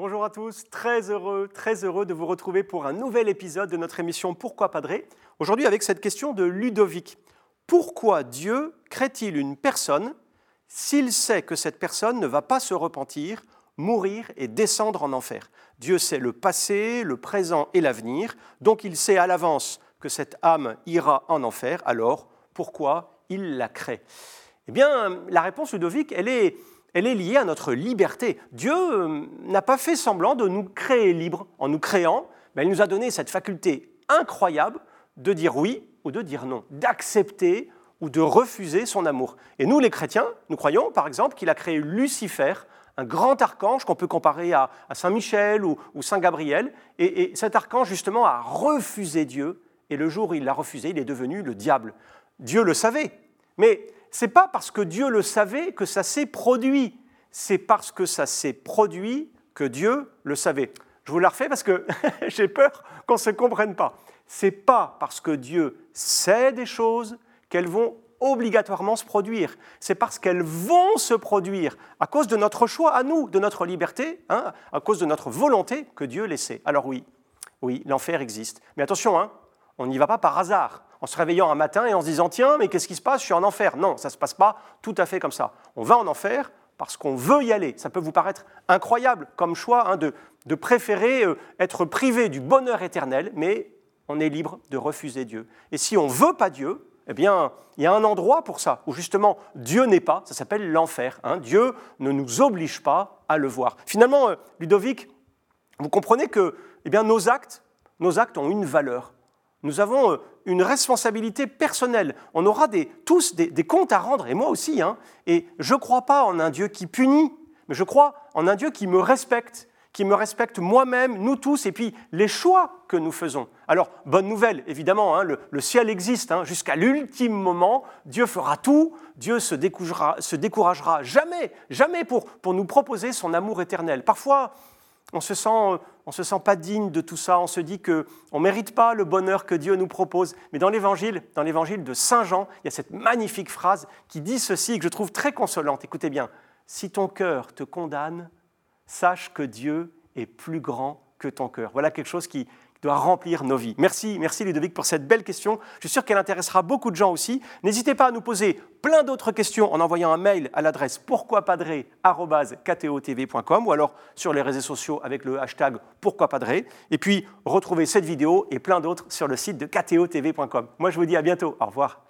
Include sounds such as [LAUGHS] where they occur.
bonjour à tous. Très heureux, très heureux de vous retrouver pour un nouvel épisode de notre émission Pourquoi Padré? Aujourd'hui avec cette question de Ludovic. Pourquoi Dieu crée-t-il une personne s'il sait que cette personne ne va pas se repentir, mourir et descendre en enfer? Dieu sait le passé, le présent et l'avenir, donc il sait à l'avance que cette âme ira en enfer, alors pourquoi il la crée? Eh bien, la réponse, Ludovic, elle est, elle est liée à notre liberté. Dieu euh, n'a pas fait semblant de nous créer libres. En nous créant, mais il nous a donné cette faculté incroyable de dire oui ou de dire non, d'accepter ou de refuser son amour. Et nous, les chrétiens, nous croyons, par exemple, qu'il a créé Lucifer, un grand archange qu'on peut comparer à, Saint Michel ou, Saint Gabriel. Et, et, cet archange, justement, a refusé Dieu. Et le jour où il l'a refusé, il est devenu le diable. Dieu le savait. Mais c'est pas parce que Dieu le savait que ça s'est produit. C'est parce que ça s'est produit que Dieu le savait. Je vous la refais parce que [LAUGHS] j'ai peur qu'on ne se comprenne pas. C'est pas parce que Dieu sait des choses qu'elles vont obligatoirement se produire. C'est parce qu'elles vont se produire à cause de notre choix à nous, de notre liberté, hein, à cause de notre volonté que Dieu les sait. Alors oui, oui, l'enfer existe. Mais attention, hein, on n'y va pas par hasard, en se réveillant un matin et en se disant tiens, mais qu'est-ce qui se passe? Je suis en enfer. Non, ça ne se passe pas tout à fait comme ça. On va en enfer parce qu'on veut y aller. Ça peut vous paraître incroyable comme choix hein, de, de, préférer euh, être privé du bonheur éternel, mais on est libre de refuser Dieu. Et si on ne veut pas Dieu, eh bien, il y a un endroit pour ça, où justement Dieu n'est pas, ça s'appelle l'enfer. Hein. Dieu ne nous oblige pas à le voir. Finalement, euh, Ludovic, vous comprenez que eh bien, nos actes, nos actes ont une valeur. Nous avons euh, une responsabilité personnelle. On aura tous des, comptes à rendre, et moi aussi. Hein. Et je ne crois pas en un Dieu qui punit, mais je crois en un Dieu qui me respecte, qui me respecte moi-même, nous tous, et puis les choix que nous faisons. Alors, bonne nouvelle, évidemment, hein, le, ciel existe, hein. jusqu'à l'ultime moment, Dieu fera tout, Dieu se découragera, se découragera jamais, jamais pour, pour nous proposer son amour éternel. Parfois, on on se sent pas digne de tout ça, on se dit qu'on ne mérite pas le bonheur que Dieu nous propose. Mais dans l'évangile, dans l'évangile de Saint Jean, il y a cette magnifique phrase qui dit ceci, que je trouve très consolante. Écoutez bien, si ton cœur te condamne, sache que Dieu est plus grand que ton cœur. Voilà quelque chose qui, doit remplir nos vies. Merci, merci Ludovic pour cette belle question. Je suis sûr qu'elle intéressera beaucoup de gens aussi. N'hésitez pas à nous poser plein d'autres questions en envoyant un mail à l'adresse pourquoipadré.com ou alors sur les réseaux sociaux avec le hashtag pourquoipadré. Et puis retrouvez cette vidéo et plein d'autres sur le site de ktotv.com. Moi je vous dis à bientôt. Au revoir.